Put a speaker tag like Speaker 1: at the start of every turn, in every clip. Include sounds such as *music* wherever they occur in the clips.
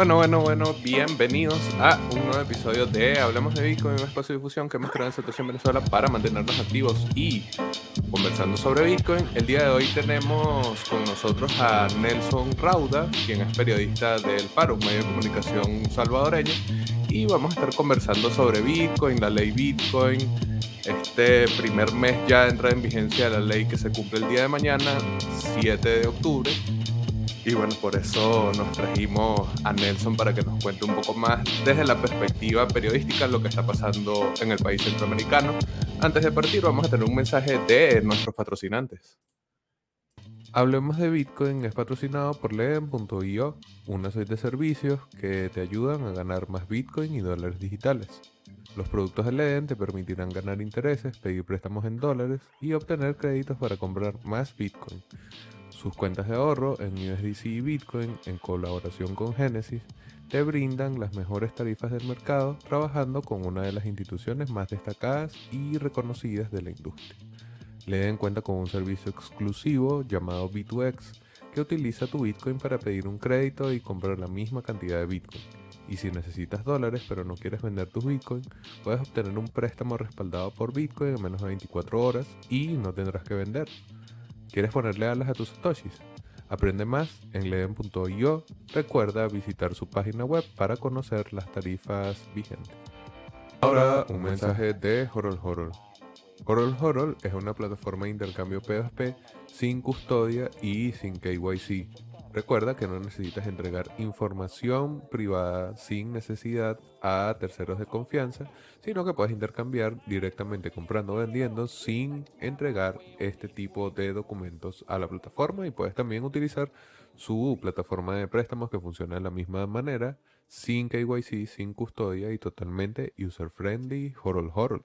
Speaker 1: Bueno, bueno, bueno, bienvenidos a un nuevo episodio de Hablemos de Bitcoin, un espacio de difusión que hemos creado en Situación Venezuela para mantenernos activos y conversando sobre Bitcoin. El día de hoy tenemos con nosotros a Nelson Rauda, quien es periodista del Paro, un medio de comunicación salvadoreño, y vamos a estar conversando sobre Bitcoin, la ley Bitcoin. Este primer mes ya entra en vigencia la ley que se cumple el día de mañana, 7 de octubre y bueno, por eso nos trajimos a Nelson para que nos cuente un poco más desde la perspectiva periodística lo que está pasando en el país centroamericano. Antes de partir, vamos a tener un mensaje de nuestros patrocinantes. Hablemos de Bitcoin es patrocinado por Leden.io, una serie de servicios que te ayudan a ganar más Bitcoin y dólares digitales. Los productos de Leden te permitirán ganar intereses, pedir préstamos en dólares y obtener créditos para comprar más Bitcoin. Sus cuentas de ahorro en USDC y Bitcoin, en colaboración con Genesis, te brindan las mejores tarifas del mercado trabajando con una de las instituciones más destacadas y reconocidas de la industria. Le den cuenta con un servicio exclusivo llamado B2X que utiliza tu Bitcoin para pedir un crédito y comprar la misma cantidad de Bitcoin. Y si necesitas dólares pero no quieres vender tus Bitcoin, puedes obtener un préstamo respaldado por Bitcoin en menos de 24 horas y no tendrás que vender. ¿Quieres ponerle alas a tus satoshis? Aprende más en leden.io. Recuerda visitar su página web para conocer las tarifas vigentes. Ahora un mensaje de Horol Horol. Horol Horol es una plataforma de intercambio P2P sin custodia y sin KYC Recuerda que no necesitas entregar información privada sin necesidad a terceros de confianza, sino que puedes intercambiar directamente comprando o vendiendo sin entregar este tipo de documentos a la plataforma y puedes también utilizar su plataforma de préstamos que funciona de la misma manera, sin KYC, sin custodia y totalmente user friendly, horol horol.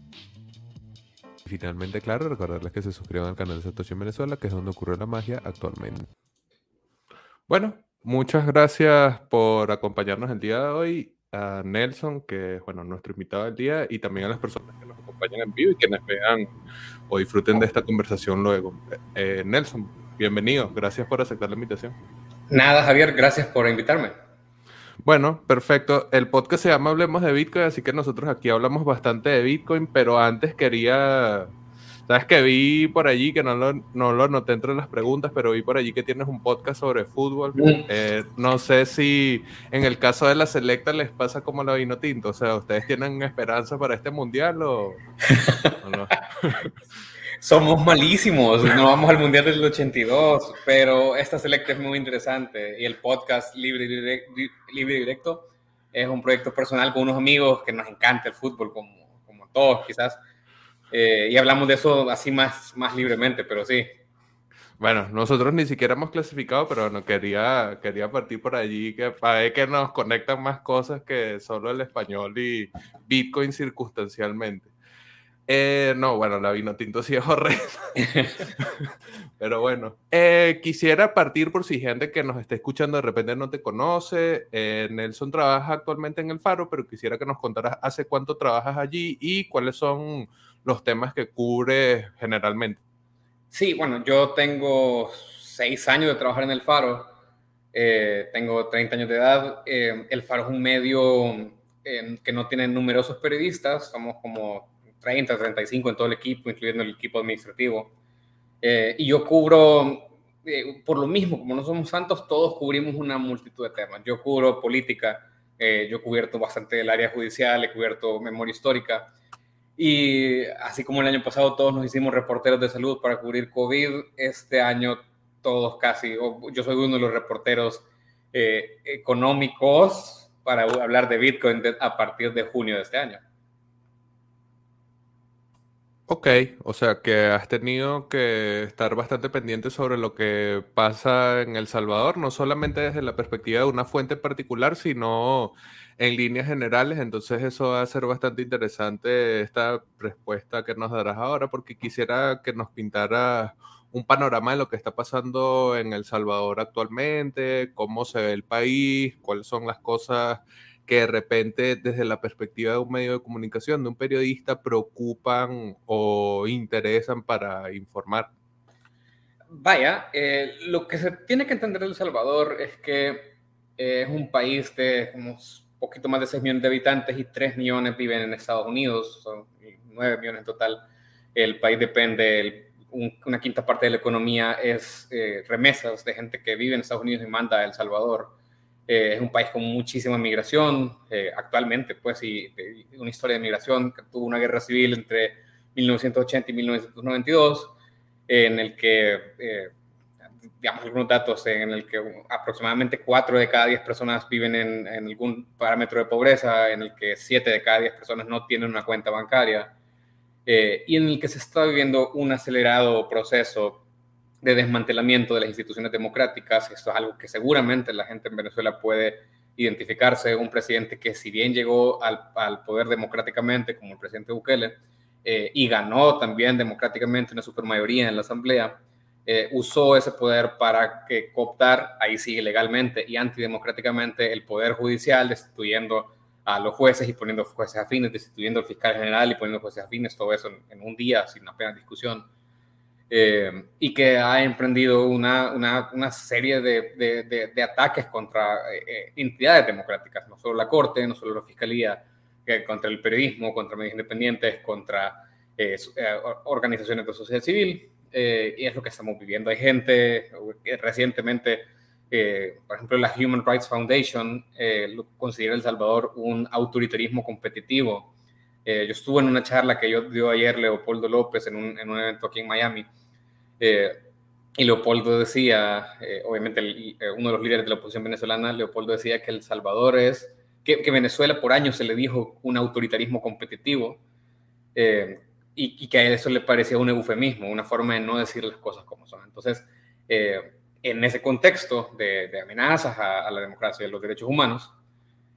Speaker 1: finalmente, claro, recordarles que se suscriban al canal de Satoshi en Venezuela, que es donde ocurre la magia actualmente. Bueno, muchas gracias por acompañarnos el día de hoy. A Nelson, que es bueno, nuestro invitado del día, y también a las personas que nos acompañan en vivo y quienes vean o disfruten de esta conversación luego. Eh, Nelson, bienvenido. Gracias por aceptar la invitación.
Speaker 2: Nada, Javier, gracias por invitarme.
Speaker 1: Bueno, perfecto. El podcast se llama Hablemos de Bitcoin, así que nosotros aquí hablamos bastante de Bitcoin, pero antes quería... Sabes que vi por allí, que no lo, no lo noté entre las preguntas, pero vi por allí que tienes un podcast sobre fútbol. Mm. Eh, no sé si en el caso de la selecta les pasa como la vino tinto. O sea, ¿ustedes tienen esperanza para este mundial o, o no? *laughs*
Speaker 2: somos malísimos, no vamos al Mundial del 82, pero esta selecta es muy interesante y el podcast Libre, Libre Directo es un proyecto personal con unos amigos que nos encanta el fútbol, como, como todos quizás, eh, y hablamos de eso así más, más libremente, pero sí.
Speaker 1: Bueno, nosotros ni siquiera hemos clasificado, pero no quería, quería partir por allí que para ver que nos conectan más cosas que solo el español y Bitcoin circunstancialmente. Eh, no, bueno, la vino tinto sí *laughs* es. *laughs* Pero bueno, eh, quisiera partir por si gente que nos está escuchando de repente no te conoce. Eh, Nelson trabaja actualmente en el Faro, pero quisiera que nos contaras hace cuánto trabajas allí y cuáles son los temas que cubre generalmente.
Speaker 2: Sí, bueno, yo tengo seis años de trabajar en el Faro. tengo 30 años de edad. el Faro es un medio que no tiene numerosos periodistas, somos como 30, 35 en todo el equipo, incluyendo el equipo administrativo. Eh, y yo cubro, eh, por lo mismo, como no somos santos, todos cubrimos una multitud de temas. Yo cubro política, eh, yo he cubierto bastante el área judicial, he cubierto memoria histórica. Y así como el año pasado todos nos hicimos reporteros de salud para cubrir COVID, este año todos casi, yo soy uno de los reporteros económicos para hablar de Bitcoin a partir de junio de este año.
Speaker 1: Ok, o sea que has tenido que estar bastante pendiente sobre lo que pasa en El Salvador, no solamente desde la perspectiva de una fuente particular, sino en líneas generales. Entonces eso va a ser bastante interesante esta respuesta que nos darás ahora, porque quisiera que nos pintara un panorama de lo que está pasando en El Salvador actualmente, cómo se ve el país, cuáles son las cosas que de repente desde la perspectiva de un medio de comunicación, de un periodista, preocupan o interesan para informar?
Speaker 2: Vaya, eh, lo que se tiene que entender de El Salvador es que eh, es un país de unos poquito más de 6 millones de habitantes y 3 millones viven en Estados Unidos, son 9 millones en total. El país depende, una quinta parte de la economía es eh, remesas de gente que vive en Estados Unidos y manda a El Salvador. Eh, es un país con muchísima migración eh, actualmente, pues, y, una historia de migración que tuvo una guerra civil entre 1980 y 1992, en el que, eh, digamos, algunos datos en el que aproximadamente 4 de cada 10 personas viven en, en, algún parámetro de pobreza, en el que 7 de cada 10 personas no tienen una cuenta bancaria, y en el que se está viviendo un acelerado proceso de desmantelamiento de las instituciones democráticas. Esto es algo que seguramente la gente en Venezuela puede identificarse. Un presidente que si bien llegó al, al poder democráticamente, como el presidente Bukele, eh, y ganó también democráticamente una supermayoría en la Asamblea, eh, usó ese poder para que cooptar, ahí sí ilegalmente y antidemocráticamente, el poder judicial, destituyendo a los jueces y poniendo jueces afines, destituyendo al fiscal general y poniendo jueces afines, todo eso en, en un día sin apenas discusión. Eh, y que ha emprendido una, una, una serie de, de, de, ataques contra eh, eh, entidades democráticas, no solo la Corte, no solo la Fiscalía, contra el periodismo, contra medios independientes, contra organizaciones de sociedad civil, y es lo que estamos viviendo. Hay gente recientemente, por ejemplo, la Human Rights Foundation considera El Salvador un autoritarismo competitivo. yo estuve en una charla que yo dio ayer Leopoldo López en un, en un evento aquí en Miami, eh, y Leopoldo decía, eh, obviamente eh, uno de los líderes de la oposición venezolana, Leopoldo decía que El Salvador es, que, Venezuela por años se le dijo un autoritarismo competitivo y, que a eso le parecía un eufemismo, una forma de no decir las cosas como son. Entonces, en ese contexto de, amenazas a, a, la democracia y a los derechos humanos,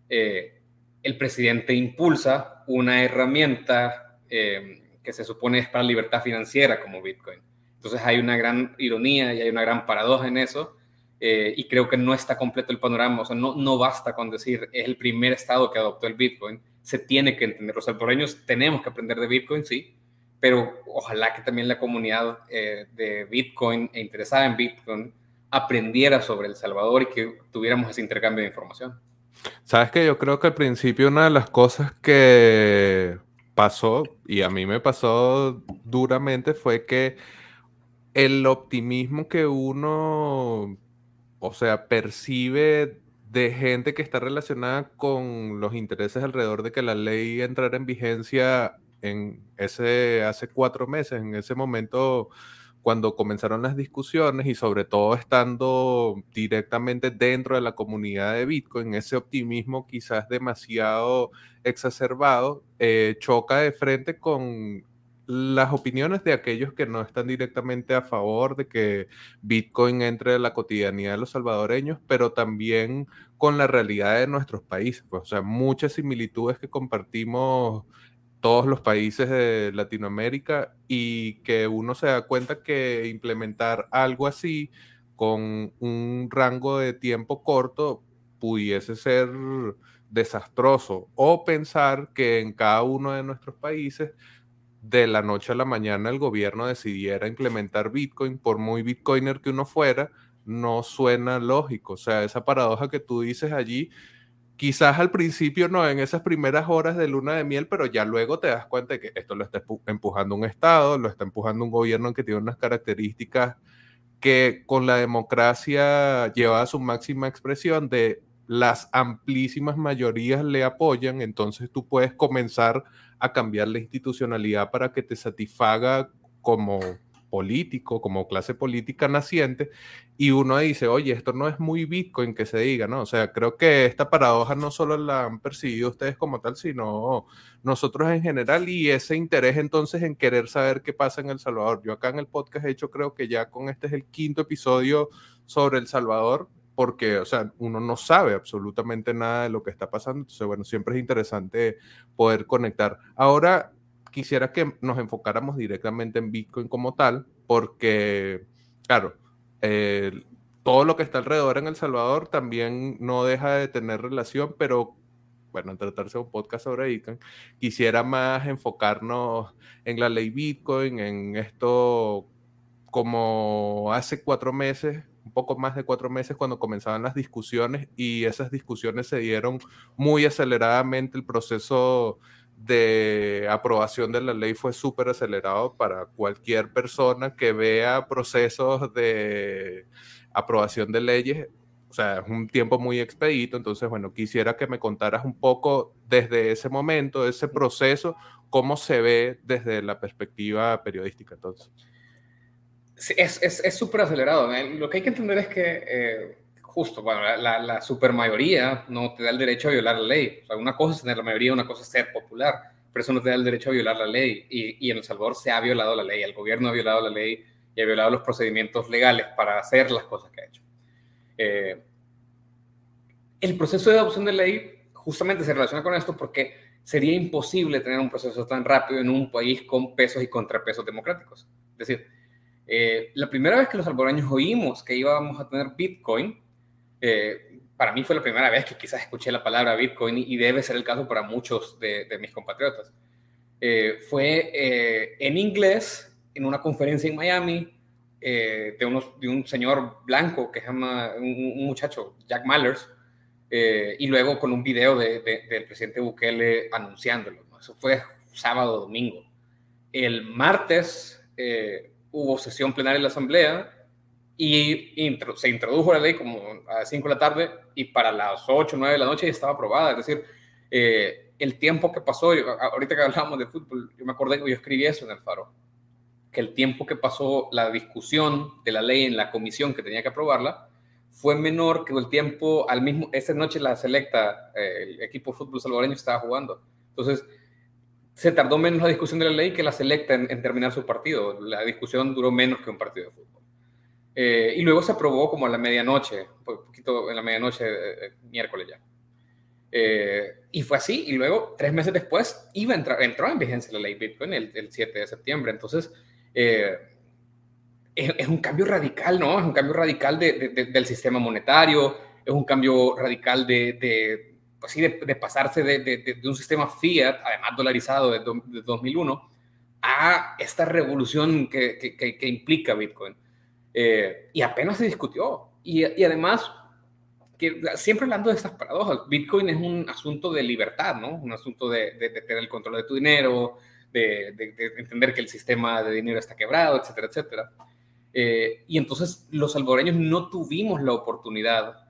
Speaker 2: el presidente impulsa una herramienta que se supone es para libertad financiera como Bitcoin entonces hay una gran ironía y hay una gran paradoja en eso. Eh, y creo que no está completo el panorama. O sea, no, no basta con decir es el primer estado que adoptó el Bitcoin. Se tiene que entender. Los salvadoreños tenemos que aprender de Bitcoin, sí, pero ojalá que también la comunidad eh, de Bitcoin e interesada en Bitcoin aprendiera sobre El Salvador y que tuviéramos ese intercambio de información.
Speaker 1: Sabes que yo creo que al principio una de las cosas que pasó, y a mí me pasó duramente, fue que el optimismo que uno, o sea, percibe de gente que está relacionada con los intereses alrededor de que la ley entrara en vigencia en ese hace cuatro meses, en ese momento cuando comenzaron las discusiones y sobre todo estando directamente dentro de la comunidad de Bitcoin, ese optimismo quizás demasiado exacerbado eh, choca de frente con las opiniones de aquellos que no están directamente a favor de que Bitcoin entre en la cotidianidad de los salvadoreños, pero también con la realidad de nuestros países. Pues, o sea, muchas similitudes que compartimos todos los países de Latinoamérica y que uno se da cuenta que implementar algo así con un rango de tiempo corto pudiese ser desastroso o pensar que en cada uno de nuestros países de la noche a la mañana el gobierno decidiera implementar Bitcoin, por muy Bitcoiner que uno fuera, no suena lógico. O sea, esa paradoja que tú dices allí, quizás al principio no, en esas primeras horas de luna de miel, pero ya luego te das cuenta de que esto lo está empujando un Estado, lo está empujando un gobierno que tiene unas características que con la democracia lleva a su máxima expresión de las amplísimas mayorías le apoyan, entonces tú puedes comenzar cambiar la institucionalidad para que te satisfaga como político, como clase política naciente, y uno dice, oye, esto no es muy Bitcoin que se diga, ¿no? O sea, creo que esta paradoja no solo la han percibido ustedes como tal, sino nosotros en general y ese interés entonces en querer saber qué pasa en El Salvador. Yo acá en el podcast he hecho, creo que ya con este es el quinto episodio sobre El Salvador, porque, o sea, uno no sabe absolutamente nada de lo que está pasando, entonces, bueno, siempre es interesante poder conectar. Ahora, quisiera que nos enfocáramos directamente en Bitcoin como tal, porque, claro, todo lo que está alrededor en El Salvador también no deja de tener relación, pero bueno, en tratarse de un podcast sobre Bitcoin, quisiera más enfocarnos en la ley Bitcoin, en esto como hace cuatro meses, un poco más de cuatro meses cuando comenzaban las discusiones y esas discusiones se dieron muy aceleradamente, el proceso de aprobación de la ley fue súper acelerado para cualquier persona que vea procesos de aprobación de leyes. O sea, es un tiempo muy expedito. Entonces, bueno, quisiera que me contaras un poco desde ese momento, ese proceso, cómo se ve desde la perspectiva periodística. Entonces,
Speaker 2: es súper acelerado. Lo que hay que entender es que eh, justo, bueno, la, la, supermayoría no te da el derecho a violar la ley. O sea, una cosa es tener la mayoría, una cosa es ser popular, pero eso no te da el derecho a violar la ley. Y, y en El Salvador se ha violado la ley, el gobierno ha violado la ley y ha violado los procedimientos legales para hacer las cosas que ha hecho. Eh, el proceso de adopción de ley justamente se relaciona con esto porque sería imposible tener un proceso tan rápido en un país con pesos y contrapesos democráticos. Es decir, eh, la primera vez que los salvadoreños oímos que íbamos a tener Bitcoin, eh, para mí fue la primera vez que quizás escuché la palabra Bitcoin y debe ser el caso para muchos de, mis compatriotas. Eh, fue eh, en inglés, en una conferencia en Miami, de, unos, de un señor blanco que se llama, un, muchacho, Jack Mallers, y luego con un video de, del presidente Bukele anunciándolo. Eso fue sábado, domingo. El martes hubo sesión plenaria en la Asamblea y se introdujo la ley como a las 5 de la tarde y para las 8 o 9 de la noche ya estaba aprobada. Es decir, eh, el tiempo que pasó, ahorita que hablábamos de fútbol, yo me acordé que yo escribí eso en el Faro, que el tiempo que pasó la discusión de la ley en la comisión que tenía que aprobarla fue menor que el tiempo al mismo, esa noche la selecta, eh, el equipo de fútbol salvadoreño estaba jugando. Entonces, se tardó menos la discusión de la ley que la selecta en terminar su partido. La discusión duró menos que un partido de fútbol. Eh, y luego se aprobó como a la medianoche, un poquito en la medianoche, eh, eh, miércoles ya. y fue así, y luego, tres meses después, iba a entrar, entró en vigencia la ley Bitcoin el, el 7 de septiembre. Entonces, es, un cambio radical, ¿no? Es un cambio radical de, del sistema monetario, es un cambio radical de, pues sí, de, pasarse de, un sistema fiat, además dolarizado de, 2001, a esta revolución que, que, que implica Bitcoin. Eh, y apenas se discutió. Y, además, que siempre hablando de estas paradojas, Bitcoin es un asunto de libertad, ¿no? Un asunto de, tener el control de tu dinero, de, entender que el sistema de dinero está quebrado, etcétera, etcétera. Eh, y entonces los salvadoreños no tuvimos la oportunidad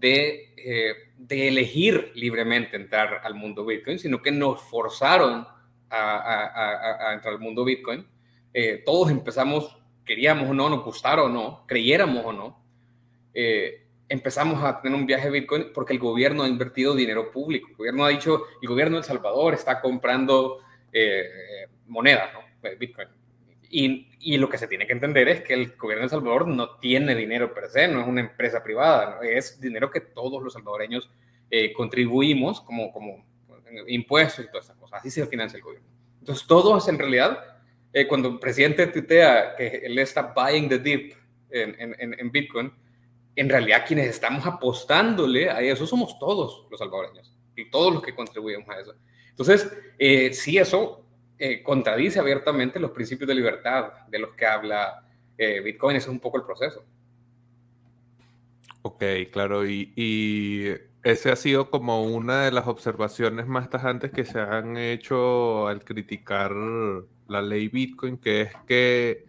Speaker 2: de, eh, de elegir libremente entrar al mundo Bitcoin, sino que nos forzaron a, a entrar al mundo Bitcoin. todos empezamos queríamos o no, nos gustara o no, creyéramos o no, eh, empezamos a tener un viaje Bitcoin porque el gobierno ha invertido dinero público. El gobierno ha dicho, el gobierno de El Salvador está comprando eh, monedas, ¿no? Eh, Bitcoin. Y, y, lo que se tiene que entender es que el gobierno de El Salvador no tiene dinero per se, no es una empresa privada, es dinero que todos los salvadoreños contribuimos como, como impuestos y todas esas cosas. Así se financia el gobierno. Entonces, todo es en realidad eh, cuando el presidente tuitea que él está buying the dip en, en, en, Bitcoin, en realidad quienes estamos apostándole a eso somos todos los salvadoreños y todos los que contribuimos a eso. Entonces, eh, sí, eso eh, contradice abiertamente los principios de libertad de los que habla Bitcoin. Ese es un poco el proceso.
Speaker 1: Ok, claro. Y, y, ese ha sido como una de las observaciones más tajantes que se han hecho al criticar la ley Bitcoin, que es que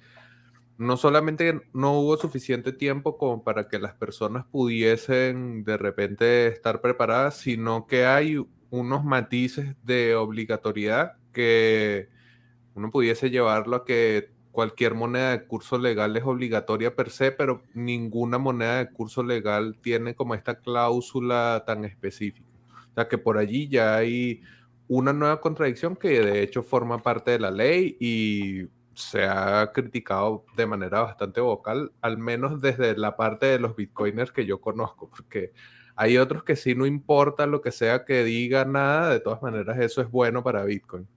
Speaker 1: no solamente no hubo suficiente tiempo como para que las personas pudiesen de repente estar preparadas, sino que hay unos matices de obligatoriedad que uno pudiese llevarlo a que cualquier moneda de curso legal es obligatoria per se, pero ninguna moneda de curso legal tiene como esta cláusula tan específica. O sea que por allí ya hay una nueva contradicción que de hecho forma parte de la ley y se ha criticado de manera bastante vocal, al menos desde la parte de los bitcoiners que yo conozco, porque hay otros que sí no importa lo que sea que diga nada, de todas maneras eso es bueno para Bitcoin.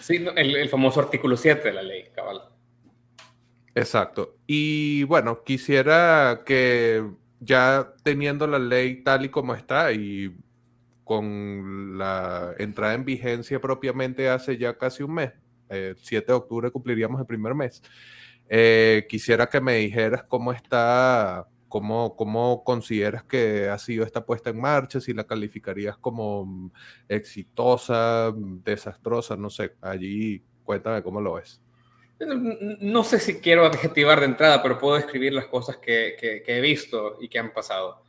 Speaker 2: Sí, el, famoso artículo 7 de la ley, cabal.
Speaker 1: Exacto. Y bueno, quisiera que ya teniendo la ley tal y como está y con la entrada en vigencia propiamente hace ya casi un mes, el 7 de octubre cumpliríamos el primer mes, eh, quisiera que me dijeras cómo está, cómo, cómo consideras que ha sido esta puesta en marcha, si la calificarías como exitosa, desastrosa, no sé, allí cuéntame cómo lo ves.
Speaker 2: No sé si quiero adjetivar de entrada, pero puedo describir las cosas que, que, he visto y que han pasado.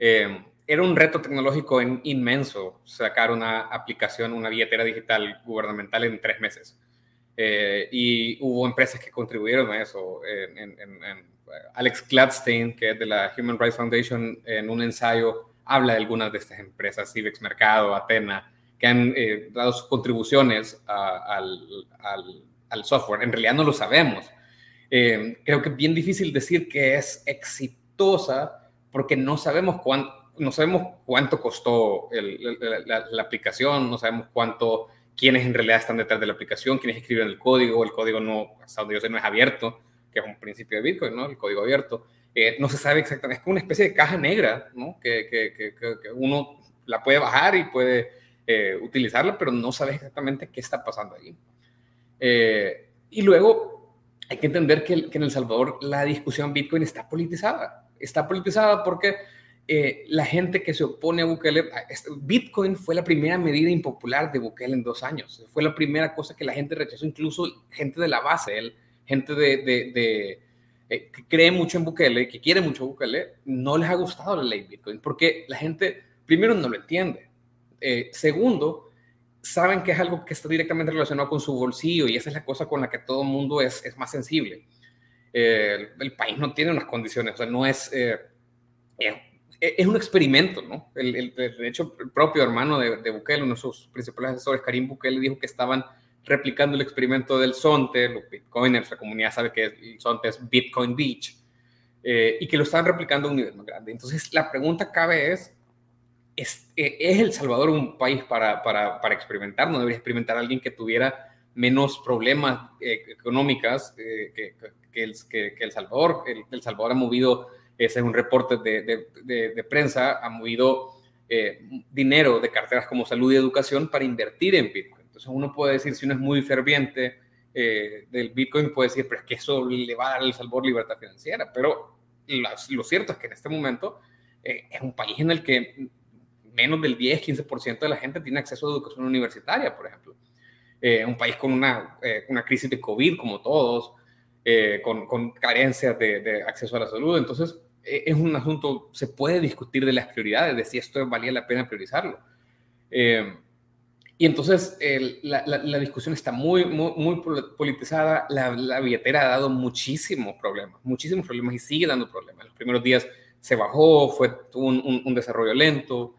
Speaker 2: Eh, era un reto tecnológico inmenso sacar una aplicación, una billetera digital gubernamental en tres meses. Eh, y hubo empresas que contribuyeron a eso. Alex Gladstein, que es de la Human Rights Foundation, en un ensayo habla de algunas de estas empresas, Civex Mercado, Atena, que han eh, dado sus contribuciones al, software. En realidad no lo sabemos. Eh, creo que es bien difícil decir que es exitosa porque no sabemos cuánto no sabemos cuánto costó la, aplicación, no sabemos cuánto, quiénes en realidad están detrás de la aplicación, quiénes escriben el código, el código no, hasta donde yo sé, no es abierto, que es un principio de Bitcoin, ¿no? El código abierto. Eh, no se sabe exactamente, es como una especie de caja negra, ¿no? Que, que, que, uno la puede bajar y puede eh, utilizarla, pero no sabe exactamente qué está pasando ahí. Eh, y luego hay que entender que, que en El Salvador la discusión Bitcoin está politizada. Está politizada porque la gente que se opone a Bukele, Bitcoin fue la primera medida impopular de Bukele en dos años. Fue la primera cosa que la gente rechazó, incluso gente de la base, gente de, eh, que cree mucho en Bukele, que quiere mucho Bukele, no les ha gustado la ley Bitcoin, porque la gente, primero, no lo entiende. Eh, segundo, saben que es algo que está directamente relacionado con su bolsillo y esa es la cosa con la que todo el mundo es, es más sensible. el, país no tiene unas condiciones, o sea, no es e-, es un experimento, ¿no? El, de hecho, el propio hermano de, de, Bukele, uno de sus principales asesores, Karim Bukele, dijo que estaban replicando el experimento del Sonte, los bitcoiners, la comunidad sabe que el Sonte es Bitcoin Beach, eh, y que lo estaban replicando a un nivel más grande. Entonces, la pregunta cabe es, ¿es, eh, ¿es El Salvador un país para, para, para, experimentar? ¿No debería experimentar alguien que tuviera menos problemas eh, económicos que, que, el, Salvador? El, Salvador ha movido ese es un reporte de, de, prensa, ha movido eh, dinero de carteras como salud y educación para invertir en Bitcoin. Entonces uno puede decir, si uno es muy ferviente eh, del Bitcoin, puede decir, pero es que eso le va a dar el Salvador libertad financiera. Pero lo cierto es que en este momento eh, es un país en el que menos del 10-15% de la gente tiene acceso a educación universitaria, por ejemplo. un país con una, una crisis de COVID como todos, con, con, carencias de, de, acceso a la salud. Entonces, eh, es un asunto, se puede discutir de las prioridades, de si esto valía la pena priorizarlo. Eh, y entonces la, la, discusión está muy, muy, muy politizada. La, la, billetera ha dado muchísimos problemas, muchísimos problemas y sigue dando problemas. Los primeros días se bajó, fue un, un, desarrollo lento,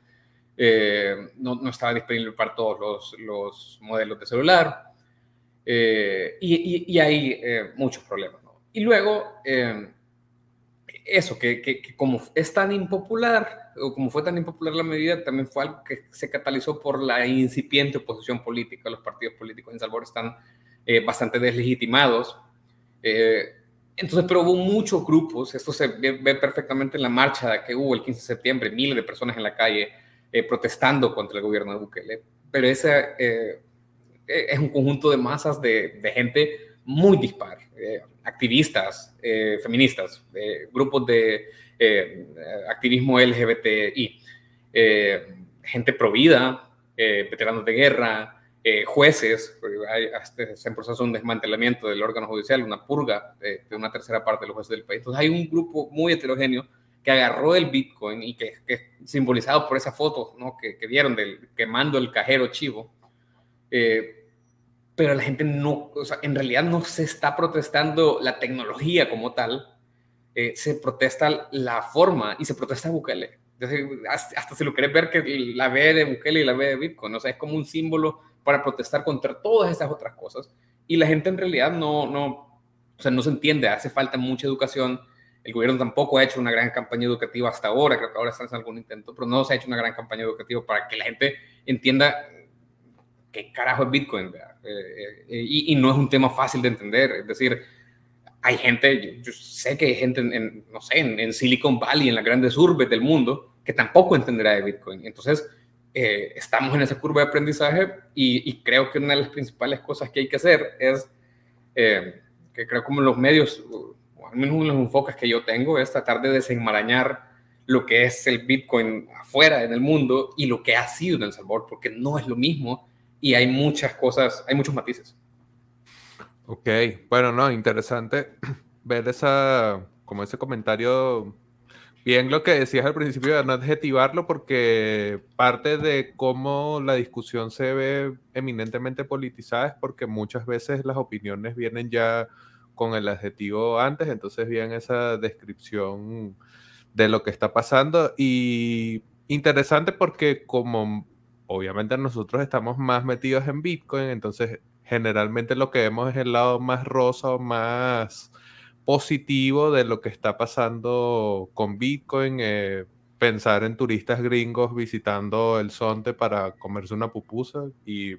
Speaker 2: eh, no, no, estaba disponible para todos los, los modelos de celular y, y, hay muchos problemas. Y luego eso, que, como es tan impopular, o como fue tan impopular la medida, también fue algo que se catalizó por la incipiente oposición política. Los partidos políticos en Salvador están eh, bastante deslegitimados. Eh, entonces, pero hubo muchos grupos, esto se ve, perfectamente en la marcha que hubo el 15 de septiembre, miles de personas en la calle eh, protestando contra el gobierno de Bukele. Pero ese es un conjunto de masas de gente muy dispar. Eh, activistas eh, feministas, eh, grupos de activismo LGBTI, gente provida, veteranos de guerra, jueces, hay, se proceso un desmantelamiento del órgano judicial, una purga de, una tercera parte de los jueces del país. Entonces hay un grupo muy heterogéneo que agarró el Bitcoin y que, es simbolizado por esa foto ¿no? que, que vieron del quemando el cajero chivo, pero la gente no, o sea, en realidad no se está protestando la tecnología como tal, eh, se protesta la forma y se protesta Bukele. hasta se lo quiere ver que la B de Bukele y la B de Bitcoin, o sea, es como un símbolo para protestar contra todas estas otras cosas. Y la gente en realidad no, no, o sea, no se entiende, hace falta mucha educación. El gobierno tampoco ha hecho una gran campaña educativa hasta ahora, creo que ahora están haciendo algún intento, pero no se ha hecho una gran campaña educativa para que la gente entienda qué carajo es Bitcoin. Eh, eh, y, no es un tema fácil de entender. Es decir, hay gente, yo, sé que hay gente, en, no sé, en, Silicon Valley, en las grandes urbes del mundo, que tampoco entenderá de Bitcoin. Entonces, eh, estamos en esa curva de aprendizaje y, creo que una de las principales cosas que hay que hacer es, que creo como los medios, o al menos uno de los enfoques que yo tengo, es tratar de desenmarañar lo que es el Bitcoin afuera en el mundo y lo que ha sido en El Salvador, porque no es lo mismo y hay muchas cosas, hay muchos matices.
Speaker 1: Ok, bueno, no, interesante *clears throat* ver esa, como ese comentario, bien lo que decías al principio de no adjetivarlo, porque parte de cómo la discusión se ve eminentemente politizada es porque muchas veces las opiniones vienen ya con el adjetivo antes, entonces bien esa descripción de lo que está pasando y interesante porque como obviamente nosotros estamos más metidos en Bitcoin, entonces generalmente lo que vemos es el lado más rosa o más positivo de lo que está pasando con Bitcoin. Eh, pensar en turistas gringos visitando el Sonte para comerse una pupusa y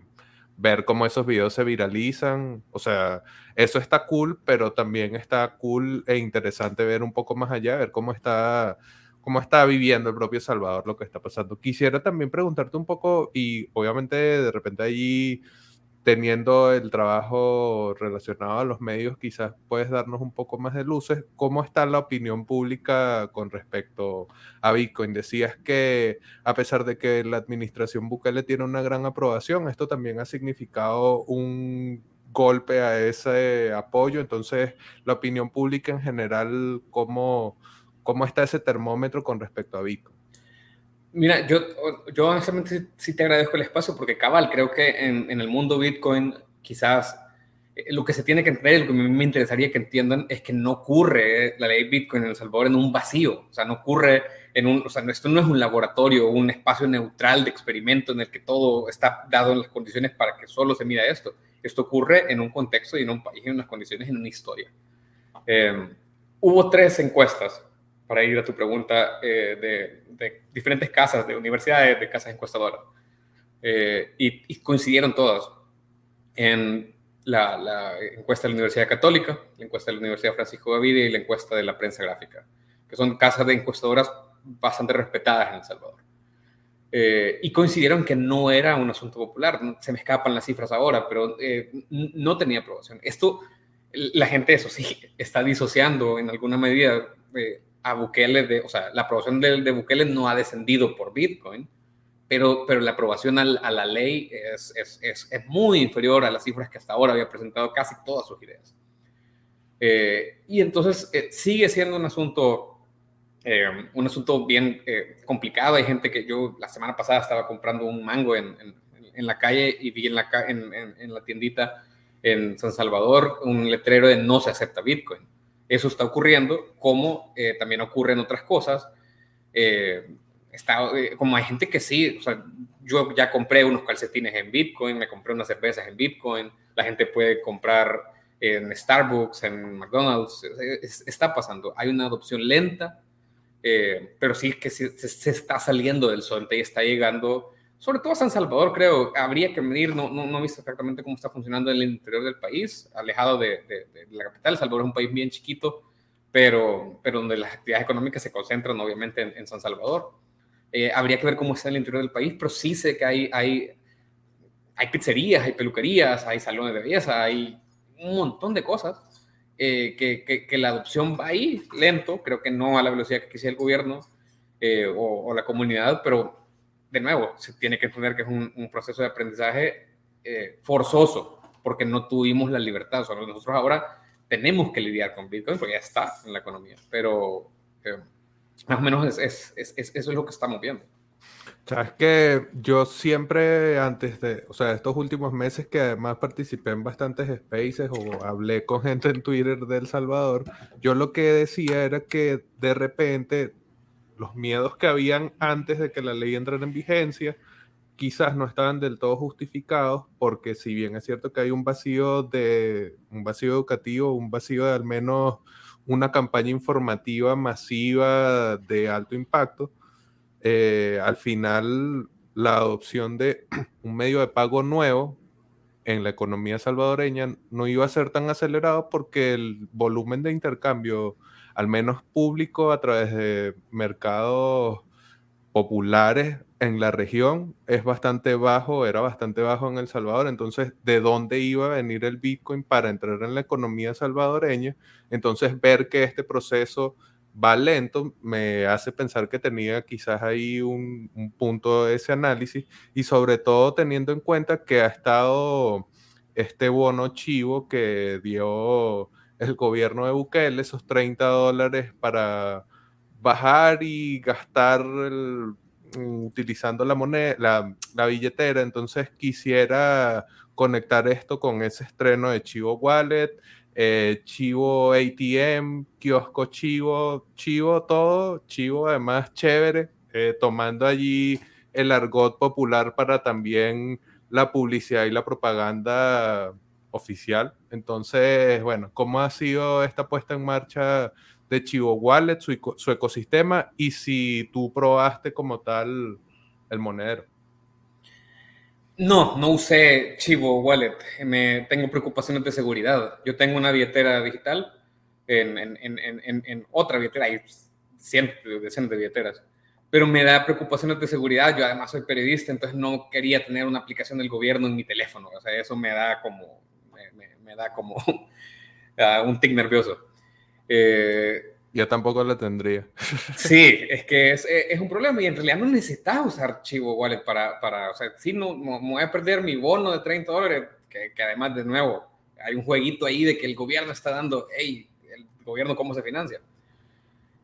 Speaker 1: ver cómo esos videos se viralizan. O sea, eso está cool, pero también está cool e interesante ver un poco más allá, ver cómo está cómo está viviendo el propio Salvador lo que está pasando. Quisiera también preguntarte un poco, y obviamente de repente allí teniendo el trabajo relacionado a los medios, quizás puedes darnos un poco más de luces. ¿Cómo está la opinión pública con respecto a Bitcoin? Decías que a pesar de que la administración Bukele tiene una gran aprobación, esto también ha significado un golpe a ese apoyo. Entonces, la opinión pública en general, ¿cómo, ¿Cómo está ese termómetro con respecto a Bitcoin?
Speaker 2: Mira, yo, yo honestamente sí te agradezco el espacio porque cabal, creo que en, en el mundo Bitcoin quizás eh, lo que se tiene que entender, lo que me interesaría que entiendan es que no ocurre la ley Bitcoin en El Salvador en un vacío, o sea, no ocurre en un, o sea, esto no es un laboratorio, un espacio neutral de experimento en el que todo está dado en las condiciones para que solo se mida esto. Esto ocurre en un contexto y en un país, en unas condiciones, en una historia. Eh, hubo tres encuestas para ir a tu pregunta, eh, de, diferentes casas, de universidades, de casas encuestadoras. Eh, y, coincidieron todas en la, encuesta de la Universidad Católica, la encuesta de la Universidad Francisco Gavide y la encuesta de la prensa gráfica, que son casas de encuestadoras bastante respetadas en El Salvador. Eh, y coincidieron que no era un asunto popular. Se me escapan las cifras ahora, pero no tenía aprobación. Esto, la gente, eso sí, está disociando en alguna medida a Bukele, de, o sea, la aprobación de, de, Bukele no ha descendido por Bitcoin, pero, pero la aprobación a, la ley es, es, es, muy inferior a las cifras que hasta ahora había presentado casi todas sus ideas. Eh, y entonces eh, sigue siendo un asunto, eh, un asunto bien complicado. Hay gente que yo la semana pasada estaba comprando un mango en, en, en la calle y vi en la, en, en la tiendita en San Salvador un letrero de no se acepta Bitcoin eso está ocurriendo, como eh, también ocurre en otras cosas. Eh, está, eh, como hay gente que sí, o sea, yo ya compré unos calcetines en Bitcoin, me compré unas cervezas en Bitcoin, la gente puede comprar en Starbucks, en McDonald's, está pasando. Hay una adopción lenta, pero sí que se, se, está saliendo del sol y está llegando sobre todo San Salvador, creo, habría que medir, no, no, no he visto exactamente cómo está funcionando en el interior del país, alejado de, de, la capital. El Salvador es un país bien chiquito, pero, pero donde las actividades económicas se concentran obviamente en, San Salvador. Eh, habría que ver cómo está en el interior del país, pero sí sé que hay, hay, hay pizzerías, hay peluquerías, hay salones de belleza, hay un montón de cosas eh, que, que, que, la adopción va ahí lento, creo que no a la velocidad que quisiera el gobierno eh, o, o la comunidad, pero de nuevo, se tiene que entender que es un, proceso de aprendizaje eh, forzoso, porque no tuvimos la libertad. O nosotros ahora tenemos que lidiar con Bitcoin, porque ya está en la economía, pero eh, más o menos es, es, eso es lo que estamos viendo.
Speaker 1: Sabes que yo siempre antes de, o sea, estos últimos meses que además participé en bastantes spaces o hablé con gente en Twitter de El Salvador, yo lo que decía era que de repente los miedos que habían antes de que la ley entrara en vigencia quizás no estaban del todo justificados porque si bien es cierto que hay un vacío de un vacío educativo, un vacío de al menos una campaña informativa masiva de alto impacto, eh, al final la adopción de *clears throat* un medio de pago nuevo en la economía salvadoreña no iba a ser tan acelerado porque el volumen de intercambio, al menos público, a través de mercados populares en la región es bastante bajo, era bastante bajo en El Salvador. Entonces, ¿de dónde iba a venir el Bitcoin para entrar en la economía salvadoreña? Entonces, ver que este proceso va lento, me hace pensar que tenía quizás ahí un, punto de ese análisis y sobre todo teniendo en cuenta que ha estado este bono chivo que dio el gobierno de Bukele, esos 30 dólares para bajar y gastar utilizando la moneda, la billetera. Entonces quisiera conectar esto con ese estreno de Chivo Wallet eh, chivo ATM, kiosco chivo, chivo todo, chivo además chévere, eh, tomando allí el argot popular para también la publicidad y la propaganda oficial. Entonces, bueno, ¿cómo ha sido esta puesta en marcha de Chivo Wallet, su, su ecosistema y si tú probaste como tal el monedero?
Speaker 2: No, no usé Chivo Wallet. Me, tengo preocupaciones de seguridad. Yo tengo una billetera digital. En, otra billetera hay cientos, decenas de billeteras. Pero me da preocupaciones de seguridad. Yo además soy periodista, entonces no quería tener una aplicación del gobierno en mi teléfono. O sea, eso me da como, me, da como *laughs* un tic nervioso.
Speaker 1: Eh, yo tampoco la tendría. *laughs*
Speaker 2: Sí, es que es, es, un problema y en realidad no necesitas usar Chivo Wallet para, para o sea, si no, me voy a perder mi bono de 30 dólares, que, que, además de nuevo hay un jueguito ahí de que el gobierno está dando, hey, el gobierno cómo se financia.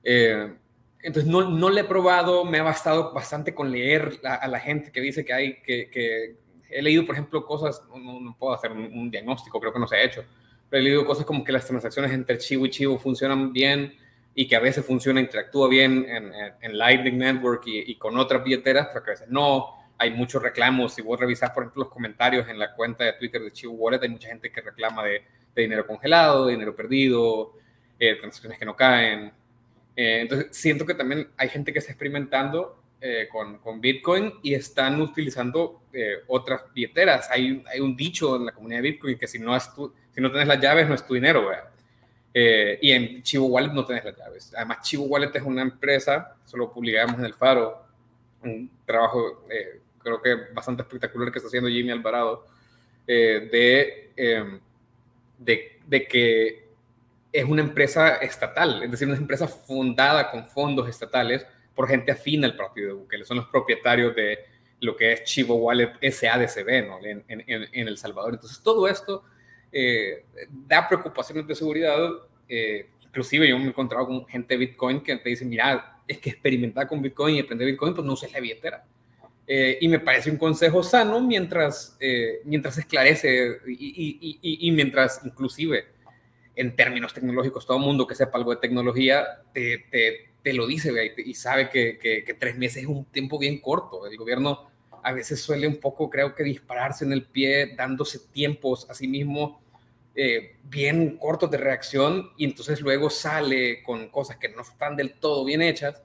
Speaker 2: Eh, entonces no, no le he probado, me ha bastado bastante con leer a, la gente que dice que hay, que, que he leído, por ejemplo, cosas, no, no puedo hacer un, un, diagnóstico, creo que no se ha hecho, pero he leído cosas como que las transacciones entre Chivo y Chivo funcionan bien, y que a veces funciona, interactúa bien en, en, Lightning Network y, con otras billeteras, pero que a veces no. Hay muchos reclamos. Si vos revisás, por ejemplo, los comentarios en la cuenta de Twitter de Chivo Wallet, hay mucha gente que reclama de, dinero congelado, de dinero perdido, eh, transacciones que no caen. Eh, entonces, siento que también hay gente que está experimentando eh, con, con, Bitcoin y están utilizando otras billeteras. Hay, hay un dicho en la comunidad de Bitcoin que si no, es tu, si no tienes las llaves, no es tu dinero. Eh, y en Chivo Wallet no tenés las llaves. Además, Chivo Wallet es una empresa, eso lo publicamos en el Faro, un trabajo eh, creo que bastante espectacular que está haciendo Jimmy Alvarado, eh, de, em, de, de, que es una empresa estatal, es decir, una empresa fundada con fondos estatales por gente afín al propio de Bukele. Son los propietarios de lo que es Chivo Wallet SADCB ¿no? en, en, en El Salvador. Entonces, todo esto eh, da preocupaciones de seguridad. Eh, inclusive yo me he encontrado con gente de Bitcoin que te dice, mira, es que experimentar con Bitcoin y aprender Bitcoin, pues no uses la billetera. Eh, y me parece un consejo sano mientras, mientras esclarece y, y, y, mientras inclusive en términos tecnológicos, todo mundo que sepa algo de tecnología te, te, te lo dice y sabe que, que, que, tres meses es un tiempo bien corto. El gobierno a veces suele un poco, creo que, dispararse en el pie, dándose tiempos a sí mismo eh, bien cortos de reacción y entonces luego sale con cosas que no están del todo bien hechas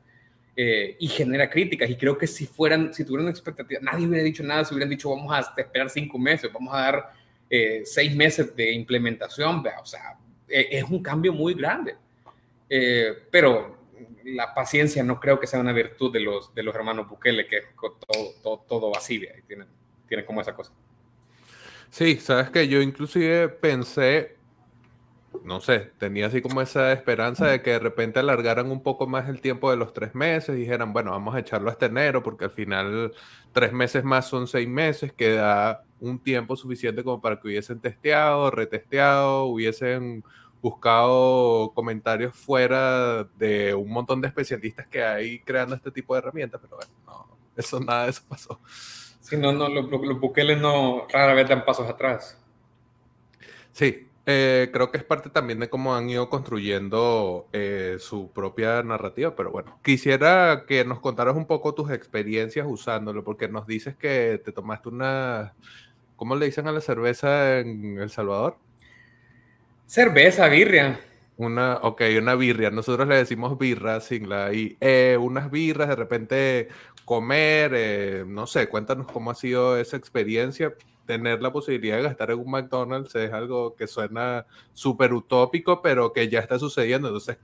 Speaker 2: eh, y genera críticas. Y creo que si fueran, si tuvieran expectativa, nadie hubiera dicho nada, si hubieran dicho vamos a esperar cinco meses, vamos a dar eh, seis meses de implementación, o sea, es un cambio muy grande. pero la paciencia no creo que sea una virtud de los, de los hermanos Bukele, que todo, todo, todo así, tienen, tienen como esa cosa.
Speaker 1: Sí, sabes que yo inclusive pensé, no sé, tenía así como esa esperanza de que de repente alargaran un poco más el tiempo de los tres meses, y dijeran, bueno, vamos a echarlo hasta enero, porque al final tres meses más son seis meses, que da un tiempo suficiente como para que hubiesen testeado, retesteado, hubiesen buscado comentarios fuera de un montón de especialistas que hay creando este tipo de herramientas, pero bueno, no, eso nada de eso pasó.
Speaker 2: Sí, no, no, los, los buqueles no rara vez dan pasos atrás.
Speaker 1: Sí, eh, creo que es parte también de cómo han ido construyendo eh, su propia narrativa, pero bueno, quisiera que nos contaras un poco tus experiencias usándolo, porque nos dices que te tomaste una, ¿cómo le dicen a la cerveza en El Salvador?
Speaker 2: Cerveza, birria.
Speaker 1: Una, ok, una birria. Nosotros le decimos birra sin la I. Eh, unas birras, de repente comer, no sé, cuéntanos cómo ha sido esa experiencia tener la posibilidad de gastar en un McDonald's es algo que suena súper utópico, pero que ya está sucediendo. Entonces,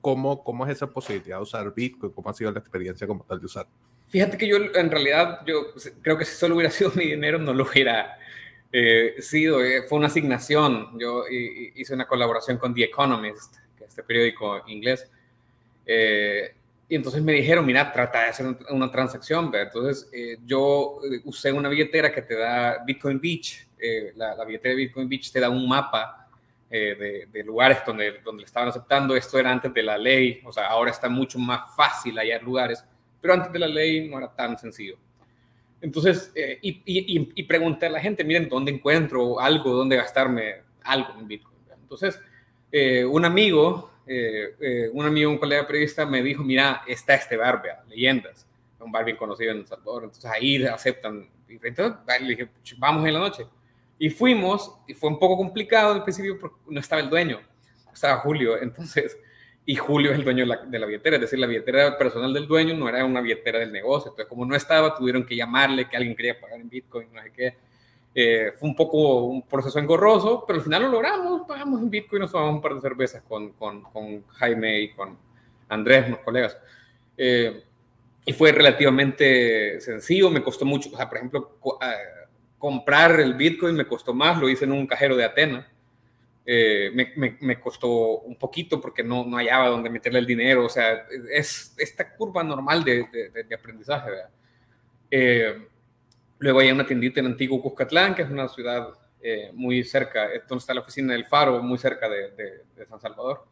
Speaker 1: ¿cómo, ¿cómo es esa posibilidad de usar Bitcoin? ¿Cómo ha sido la experiencia como tal de usar?
Speaker 2: Fíjate que yo, en realidad, yo creo que si solo hubiera *laughs* sido mi dinero, no lo hubiera eh, sido. Eh, fue una asignación. Yo hice una colaboración con The Economist, que es este periódico inglés. Eh, y entonces me dijeron, mira, trata de hacer una transacción. Entonces eh, yo eh, usé una billetera que te da Bitcoin Beach. Eh, la, billetera de Bitcoin Beach te da un mapa de, lugares donde, donde le estaban aceptando. Esto era antes de la ley, o sea, ahora está mucho más fácil hallar lugares, pero antes de la ley no era tan sencillo. Entonces, y, y, y, pregunté a la gente, miren, ¿dónde encuentro algo, dónde gastarme algo en Bitcoin? Entonces, un amigo eh, eh, un amigo, un colega periodista me dijo, mira, está este bar, vea, Leyendas, un bar bien conocido en El Salvador, entonces ahí aceptan. Entonces le dije, vamos en la noche. Y fuimos, y fue un poco complicado al principio porque no estaba el dueño, estaba Julio, entonces, y Julio es el dueño de la, de la billetera, es decir, la billetera personal del dueño no era una billetera del negocio, entonces como no estaba, tuvieron que llamarle que alguien quería pagar en Bitcoin, no sé qué eh, fue un poco un proceso engorroso, pero al final lo logramos, pagamos en Bitcoin, nos tomamos un par de cervezas con, con, con Jaime y con Andrés, unos colegas. Eh, y fue relativamente sencillo, me costó mucho, o sea, por ejemplo, eh, comprar el Bitcoin me costó más, lo hice en un cajero de Atenas. me, me, me, costó un poquito porque no, no, hallaba dónde meterle el dinero, o sea, es esta curva normal de, de, de aprendizaje. ¿verdad? Luego hay una tiendita en Antiguo Cuscatlán, que es una ciudad eh, muy cerca, donde está la oficina del Faro, muy cerca de, San Salvador.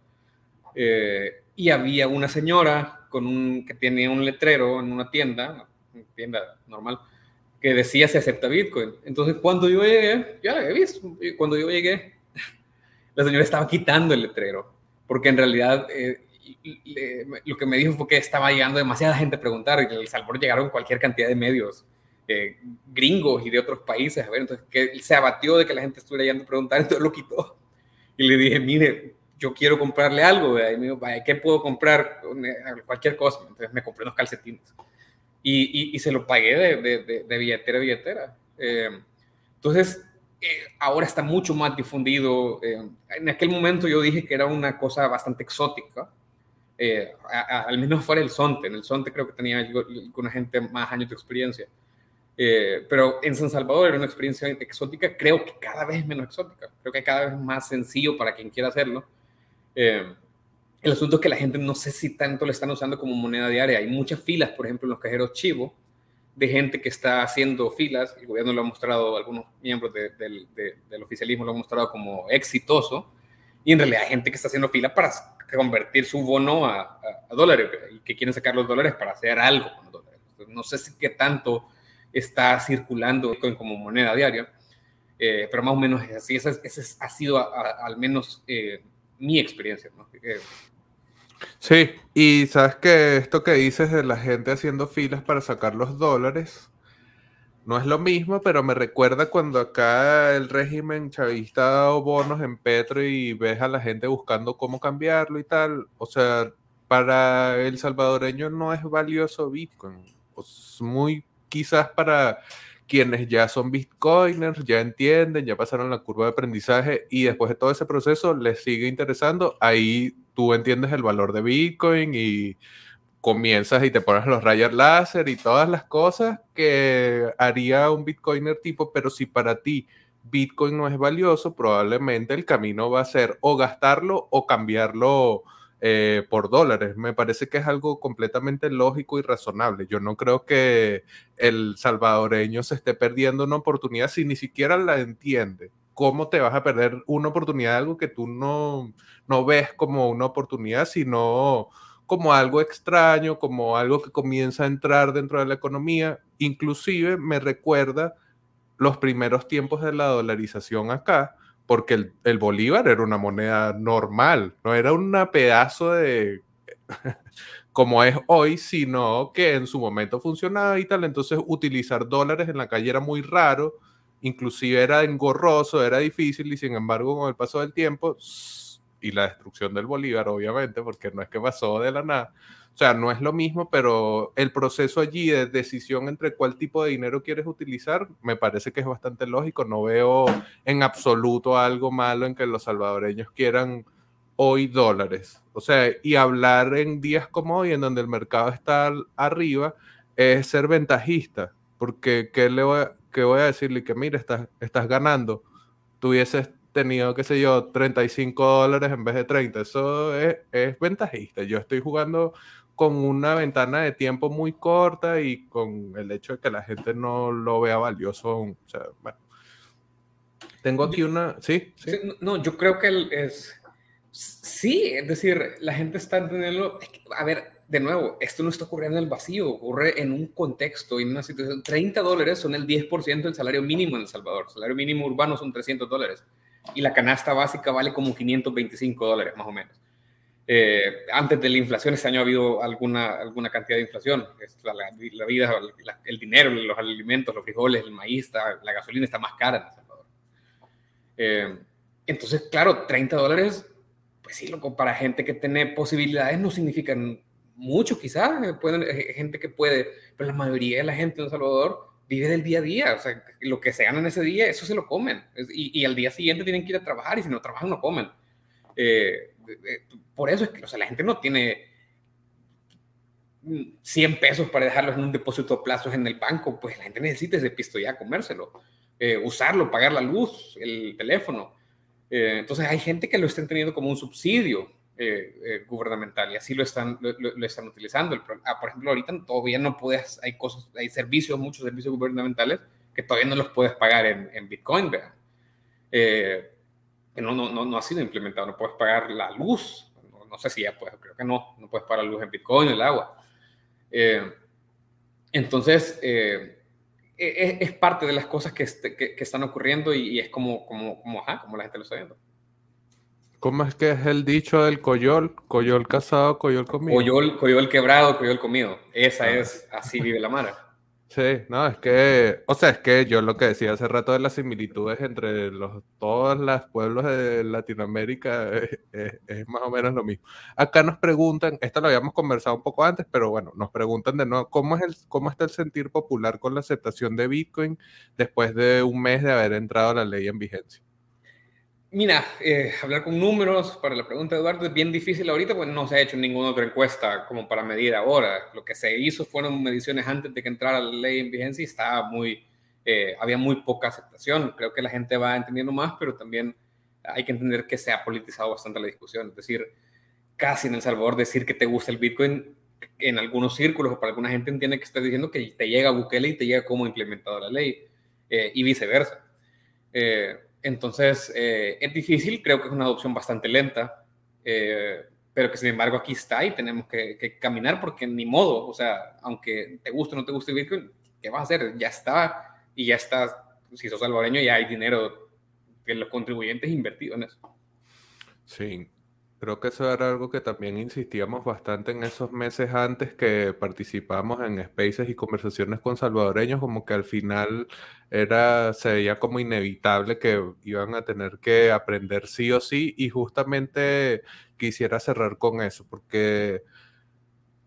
Speaker 2: Eh, y había una señora con que tenía un letrero en una tienda, una tienda normal, que decía se acepta Bitcoin. Entonces, cuando yo llegué, ya la había visto, cuando yo llegué, *laughs* la señora estaba quitando el letrero, porque en realidad eh, lo que me dijo fue que estaba llegando demasiada gente a preguntar y en El Salvador llegaron cualquier cantidad de medios eh, gringos y de otros países, a ver, entonces que se abatió de que la gente estuviera yendo a preguntar, *laughs* entonces lo quitó. Y le dije, mire, yo quiero comprarle algo, y me dijo, ¿qué puedo comprar? Cualquier cosa. Entonces me compré unos calcetines. Y, se lo pagué de, de, billetera a billetera. Eh, entonces, eh, ahora está mucho más difundido. en aquel momento yo dije que era una cosa bastante exótica. al menos fuera el Sonte. En el Sonte creo que tenía una gente más años de experiencia. Eh, pero en San Salvador era una experiencia exótica, creo que cada vez menos exótica, creo que cada vez más sencillo para quien quiera hacerlo. Eh, el asunto es que la gente no sé si tanto lo están usando como moneda diaria. Hay muchas filas, por ejemplo, en los cajeros Chivo, de gente que está haciendo filas. El gobierno lo ha mostrado, algunos miembros del oficialismo lo han mostrado como exitoso. Y en realidad hay gente que está haciendo fila para convertir su bono a, a dólares y que quieren sacar los dólares para hacer algo con los dólares. no sé si qué tanto está circulando Bitcoin como moneda diaria, eh, pero más o menos es así. Esa, ha sido al menos eh, mi experiencia. Eh,
Speaker 1: sí, y sabes que esto que dices de la gente haciendo filas para sacar los dólares, no es lo mismo, pero me recuerda cuando acá el régimen chavista ha dado bonos en Petro y ves a la gente buscando cómo cambiarlo y tal. O sea, para el salvadoreño no es valioso Bitcoin. Es muy quizás para quienes ya son bitcoiners, ya entienden, ya pasaron la curva de aprendizaje y después de todo ese proceso les sigue interesando, ahí tú entiendes el valor de bitcoin y comienzas y te pones los rayos láser y todas las cosas que haría un bitcoiner tipo, pero si para ti bitcoin no es valioso, probablemente el camino va a ser o gastarlo o cambiarlo eh, por dólares. Me parece que es algo completamente lógico y razonable. Yo no creo que el salvadoreño se esté perdiendo una oportunidad si ni siquiera la entiende. ¿Cómo te vas a perder una oportunidad de algo que tú no, no ves como una oportunidad, sino como algo extraño, como algo que comienza a entrar dentro de la economía. Inclusive me recuerda los primeros tiempos de la dolarización acá, porque el, bolívar era una moneda normal, no era un pedazo de *laughs* como es hoy, sino que en su momento funcionaba y tal, entonces utilizar dólares en la calle era muy raro, inclusive era engorroso, era difícil y sin embargo con el paso del tiempo y la destrucción del Bolívar, obviamente, porque no es que pasó de la nada. O sea, no es lo mismo, pero el proceso allí de decisión entre cuál tipo de dinero quieres utilizar, me parece que es bastante lógico. No veo en absoluto algo malo en que los salvadoreños quieran hoy dólares. O sea, y hablar en días como hoy, en donde el mercado está arriba, es ser ventajista. Porque, ¿qué, le voy, a, voy a decirle? Que mire, estás, estás ganando. Tuvieses tenido, qué sé yo, 35 dólares en vez de 30. Eso es, es, ventajista. Yo estoy jugando con una ventana de tiempo muy corta y con el hecho de que la gente no lo vea valioso. O sea, bueno. Tengo aquí una... ¿Sí?
Speaker 2: ¿Sí? no, yo creo que es... Sí, es decir, la gente está entendiendo... A ver, de nuevo, esto no está ocurriendo en el vacío, ocurre en un contexto, en una situación. 30 dólares son el 10% del salario mínimo en El Salvador. El salario mínimo urbano son 300 dólares y la canasta básica vale como 525 dólares más o menos. Eh, antes de la inflación, este año ha habido alguna, alguna cantidad de inflación. La, la, vida, el dinero, los alimentos, los frijoles, el maíz, la gasolina está más cara en El Salvador. Eh, entonces, claro, 30 dólares, pues sí, loco, para gente que tiene posibilidades no significan mucho, quizás. Pueden, gente que puede, pero la mayoría de la gente en El Salvador vive del día a día, o sea, lo que se ganan ese día, eso se lo comen, y, y, al día siguiente tienen que ir a trabajar, y si no trabajan, no comen. Eh, por eso es que, o sea, la gente no tiene 100 pesos para dejarlos en un depósito a plazos en el banco, pues la gente necesita ese pisto ya, comérselo, eh, usarlo, pagar la luz, el teléfono. Eh, entonces hay gente que lo están teniendo como un subsidio, eh, eh, gubernamental y así lo están, lo, están utilizando. Ah, por ejemplo, ahorita todavía no puedes, hay cosas, hay servicios, muchos servicios gubernamentales que todavía no los puedes pagar en, en Bitcoin, ¿verdad? Eh, no, no, no, no, ha sido implementado, no puedes pagar la luz, no, sé si ya puedes, creo que no, no puedes pagar la luz en Bitcoin, el agua. entonces, e, e, es, parte de las cosas que, este, que, que están ocurriendo y, y, es como, como, como, ajá, como la gente lo está viendo.
Speaker 1: ¿Cómo es que es el dicho del coyol? Coyol casado, coyol comido.
Speaker 2: Coyol, coyol quebrado, coyol comido. Esa ah. es, así vive la mara. *laughs*
Speaker 1: Sí, no, es que, o sea, es que yo lo que decía hace rato de las similitudes entre los, todos los pueblos de Latinoamérica *laughs* es, más o menos lo mismo. Acá nos preguntan, esto lo habíamos conversado un poco antes, pero bueno, nos preguntan de nuevo, ¿cómo, es el, cómo está el sentir popular con la aceptación de Bitcoin después de un mes de haber entrado la ley en vigencia?
Speaker 2: Mira, eh, hablar con números para la pregunta de Eduardo es bien difícil ahorita, pues no se ha hecho ninguna otra encuesta como para medir ahora. Lo que se hizo fueron mediciones antes de que entrara la ley en vigencia y estaba muy, eh, había muy poca aceptación. Creo que la gente va entendiendo más, pero también hay que entender que se ha politizado bastante la discusión. Es decir, casi en El Salvador decir que te gusta el Bitcoin en algunos círculos o para alguna gente entiende que estás diciendo que te llega Bukele y te llega cómo implementado la ley eh, y viceversa. Eh, entonces, eh, es difícil, creo que es una adopción bastante lenta, eh, pero que sin embargo aquí está y tenemos que, caminar porque ni modo, o sea, aunque te guste o no te guste Bitcoin, ¿qué vas a hacer? Ya está y ya está, si sos salvadoreño ya hay dinero de los contribuyentes invertido en eso.
Speaker 1: Sí, Creo que eso era algo que también insistíamos bastante en esos meses antes que participamos en spaces y conversaciones con salvadoreños, como que al final era, se veía como inevitable que iban a tener que aprender sí o sí, y justamente quisiera cerrar con eso, porque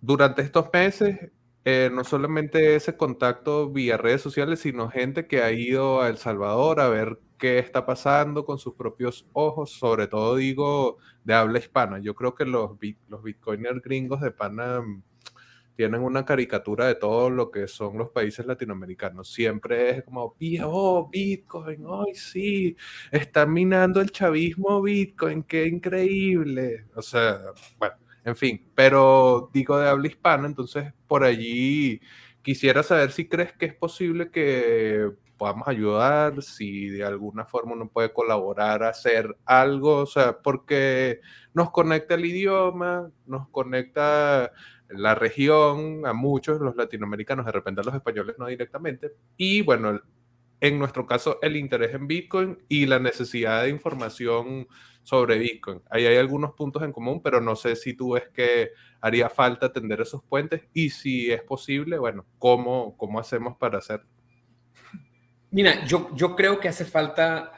Speaker 1: durante estos meses eh, no solamente ese contacto vía redes sociales, sino gente que ha ido a El Salvador a ver qué está pasando con sus propios ojos, sobre todo digo de habla hispana. Yo creo que los, los bitcoiners gringos de Pana tienen una caricatura de todo lo que son los países latinoamericanos. Siempre es como, oh, Bitcoin, hoy sí, está minando el chavismo Bitcoin, qué increíble. O sea, bueno en fin, pero digo de habla hispana, entonces por allí quisiera saber si crees que es posible que podamos ayudar, si de alguna forma uno puede colaborar hacer algo, o sea, porque nos conecta el idioma, nos conecta la región, a muchos, los latinoamericanos, de repente a los españoles no directamente, y bueno, en nuestro caso, el interés en Bitcoin y la necesidad de información sobre Bitcoin. Ahí hay algunos puntos en común, pero no sé si tú ves que haría falta tender esos puentes y si es posible, bueno, ¿cómo, cómo hacemos para hacerlo?
Speaker 2: Mira, yo, yo creo que hace falta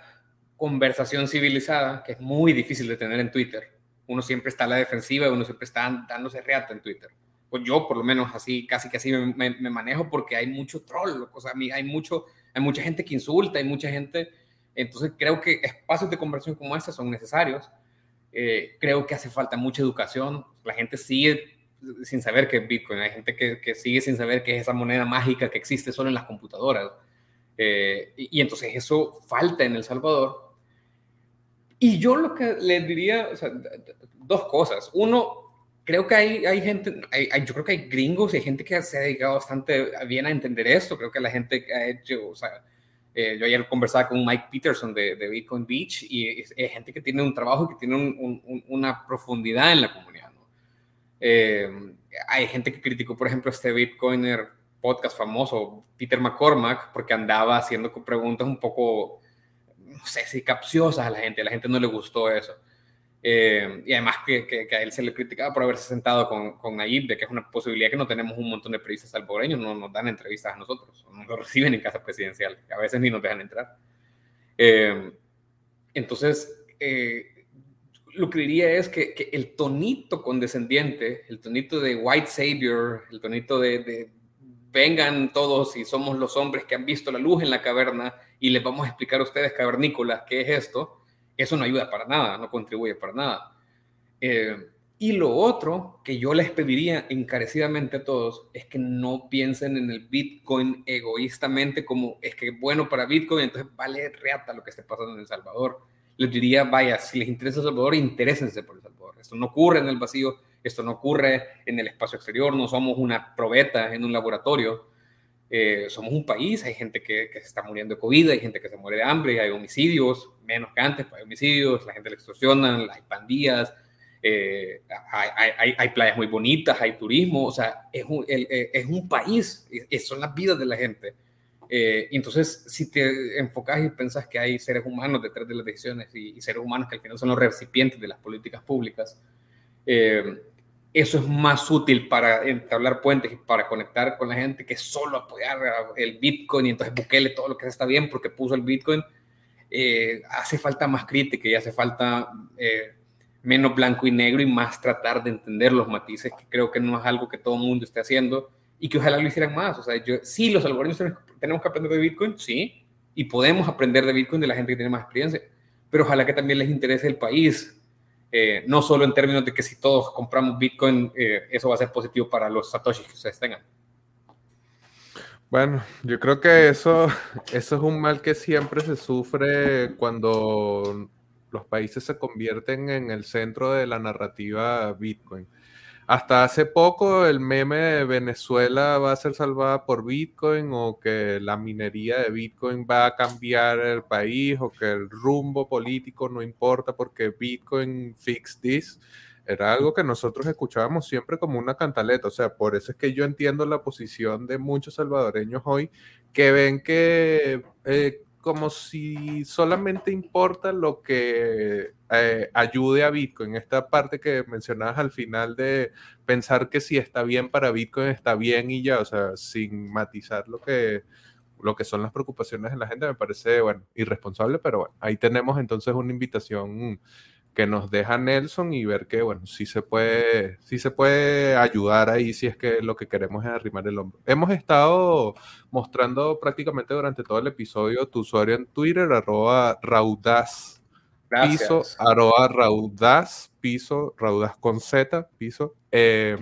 Speaker 2: conversación civilizada, que es muy difícil de tener en Twitter. Uno siempre está a la defensiva uno siempre está dándose reata en Twitter. Pues yo, por lo menos, así, casi que así me, me, manejo porque hay mucho troll, o sea, hay, mucho, hay mucha gente que insulta, hay mucha gente. Entonces, creo que espacios de conversación como este son necesarios. Eh, creo que hace falta mucha educación. La gente sigue sin saber qué es Bitcoin. Hay gente que, que, sigue sin saber qué es esa moneda mágica que existe solo en las computadoras. Eh, y, y, entonces eso falta en El Salvador. Y yo lo que les diría, o sea, dos cosas. Uno, creo que hay, hay gente, hay, yo creo que hay gringos y hay gente que se ha dedicado bastante bien a entender esto. Creo que la gente que ha hecho, o sea, eh, yo ayer conversaba con Mike Peterson de, de Bitcoin Beach y es, gente que tiene un trabajo que tiene un, una profundidad en la comunidad. ¿no? Eh, hay gente que criticó, por ejemplo, este Bitcoiner podcast famoso, Peter McCormack, porque andaba haciendo preguntas un poco, no sé si capciosas a la gente. A la gente no le gustó eso. Eh, y además que, que, a él se le criticaba por haberse sentado con, con Nayib, de que es una posibilidad que no tenemos un montón de periodistas salvadoreños, no nos dan entrevistas a nosotros, no lo *laughs* reciben en casa presidencial, a veces ni nos dejan entrar. Eh, entonces, eh, lo que diría es que, que, el tonito condescendiente, el tonito de white savior, el tonito de, de vengan todos y somos los hombres que han visto la luz en la caverna y les vamos a explicar a ustedes, cavernícolas, qué es esto, eso no ayuda para nada, no contribuye para nada. Eh, y lo otro que yo les pediría encarecidamente a todos es que no piensen en el Bitcoin egoístamente como es que es bueno para Bitcoin, entonces vale reata lo que esté pasando en El Salvador. Les diría, vaya, si les interesa El Salvador, interésense por El Salvador. Esto no ocurre en el vacío, esto no ocurre en el espacio exterior, no somos una probeta en un laboratorio. Eh, somos un país, hay gente que, que, se está muriendo de COVID, hay gente que se muere de hambre, hay homicidios, menos que antes, pues hay homicidios, la gente le extorsionan, hay pandillas, eh, hay, hay, hay, playas muy bonitas, hay turismo, o sea, es un, el, eh, es un país, son las vidas de la gente. Eh, entonces, si te enfocas y pensas que hay seres humanos detrás de las decisiones y, y, seres humanos que al final son los recipientes de las políticas públicas, eh, eso es más útil para entablar puentes y para conectar con la gente que solo apoyar el Bitcoin y entonces Bukele todo lo que está bien porque puso el Bitcoin. Eh, hace falta más crítica y hace falta eh, menos blanco y negro y más tratar de entender los matices, que creo que no es algo que todo el mundo esté haciendo y que ojalá lo hicieran más. O sea, yo, sí, los salvadoreños tenemos que aprender de Bitcoin, sí, y podemos aprender de Bitcoin de la gente que tiene más experiencia, pero ojalá que también les interese el país, eh, no solo en términos de que si todos compramos Bitcoin, eh, eso va a ser positivo para los satoshis que ustedes tengan.
Speaker 1: Bueno, yo creo que eso, *laughs* eso es un mal que siempre se sufre cuando los países se convierten en el centro de la narrativa Bitcoin. Hasta hace poco el meme de Venezuela va a ser salvada por Bitcoin o que la minería de Bitcoin va a cambiar el país o que el rumbo político no importa porque Bitcoin fix this. Era algo que nosotros escuchábamos siempre como una cantaleta. O sea, por eso es que yo entiendo la posición de muchos salvadoreños hoy que ven que eh, como si solamente importa lo que eh, ayude a Bitcoin. Esta parte que mencionabas al final de pensar que si está bien para Bitcoin, está bien y ya, o sea, sin matizar lo que, lo que son las preocupaciones de la gente, me parece, bueno, irresponsable, pero bueno, ahí tenemos entonces una invitación que nos deja Nelson y ver que, bueno, sí se puede, sí se puede ayudar ahí si es que lo que queremos es arrimar el hombro. Hemos estado mostrando prácticamente durante todo el episodio tu usuario en Twitter, arroba raudaz piso, arroba raudaz piso, raudaz con Z, piso. Eh,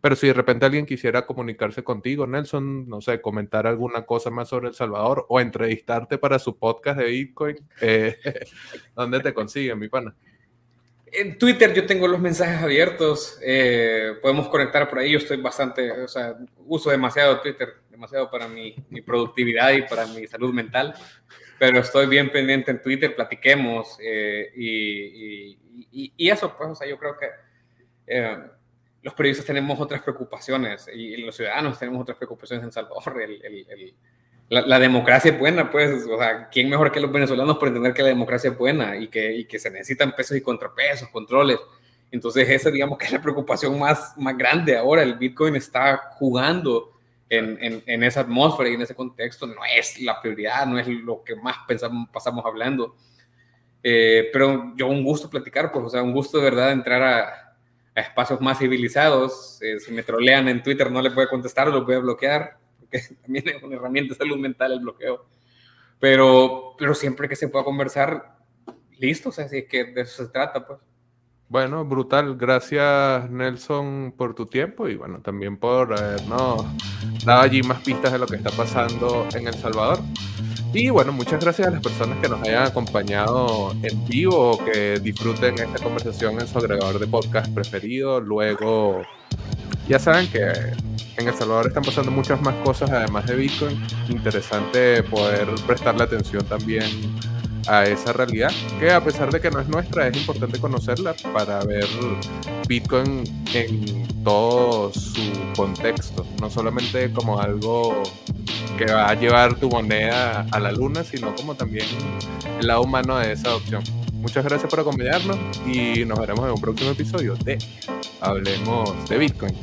Speaker 1: pero si de repente alguien quisiera comunicarse contigo, Nelson, no sé, comentar alguna cosa más sobre El Salvador o entrevistarte para su podcast de Bitcoin, eh, *laughs* ¿dónde te consiguen, mi pana?
Speaker 2: En Twitter yo tengo los mensajes abiertos, eh, podemos conectar por ahí, yo estoy bastante, o sea, uso demasiado Twitter, demasiado para mi, mi, productividad y para mi salud mental, pero estoy bien pendiente en Twitter, platiquemos eh, y, y, y, eso, pues, o sea, yo creo que eh, los periodistas tenemos otras preocupaciones y los ciudadanos tenemos otras preocupaciones en Salvador, el, el la, democracia es buena, pues, o sea, ¿quién mejor que los venezolanos por entender que la democracia es buena y que, y que se necesitan pesos y contrapesos, controles? Entonces, esa, digamos que es la preocupación más, más grande ahora. El Bitcoin está jugando en, en, en, esa atmósfera y en ese contexto. No es la prioridad, no es lo que más pensamos, pasamos hablando. Eh, pero yo un gusto platicar, pues, o sea, un gusto de verdad entrar a, a espacios más civilizados. Eh, si me trolean en Twitter no les voy a contestar los voy a bloquear *laughs* también es una herramienta de salud mental el bloqueo. Pero, pero siempre que se pueda conversar, listo, o sea, es que de eso se trata, pues.
Speaker 1: Bueno, brutal. Gracias, Nelson, por tu tiempo y bueno, también por habernos dado allí más pistas de lo que está pasando en El Salvador. Y bueno, muchas gracias a las personas que nos hayan acompañado en vivo o que disfruten esta conversación en su agregador de podcast preferido. Luego, ya saben que en El Salvador están pasando muchas más cosas además de Bitcoin. Interesante poder prestarle atención también a esa realidad, que a pesar de que no es nuestra, es importante conocerla para ver Bitcoin en todo su contexto, no solamente como algo que va a llevar tu moneda a la luna, sino como también el lado humano de esa opción. Muchas gracias por acompañarnos y nos veremos en un próximo episodio de Hablemos de Bitcoin.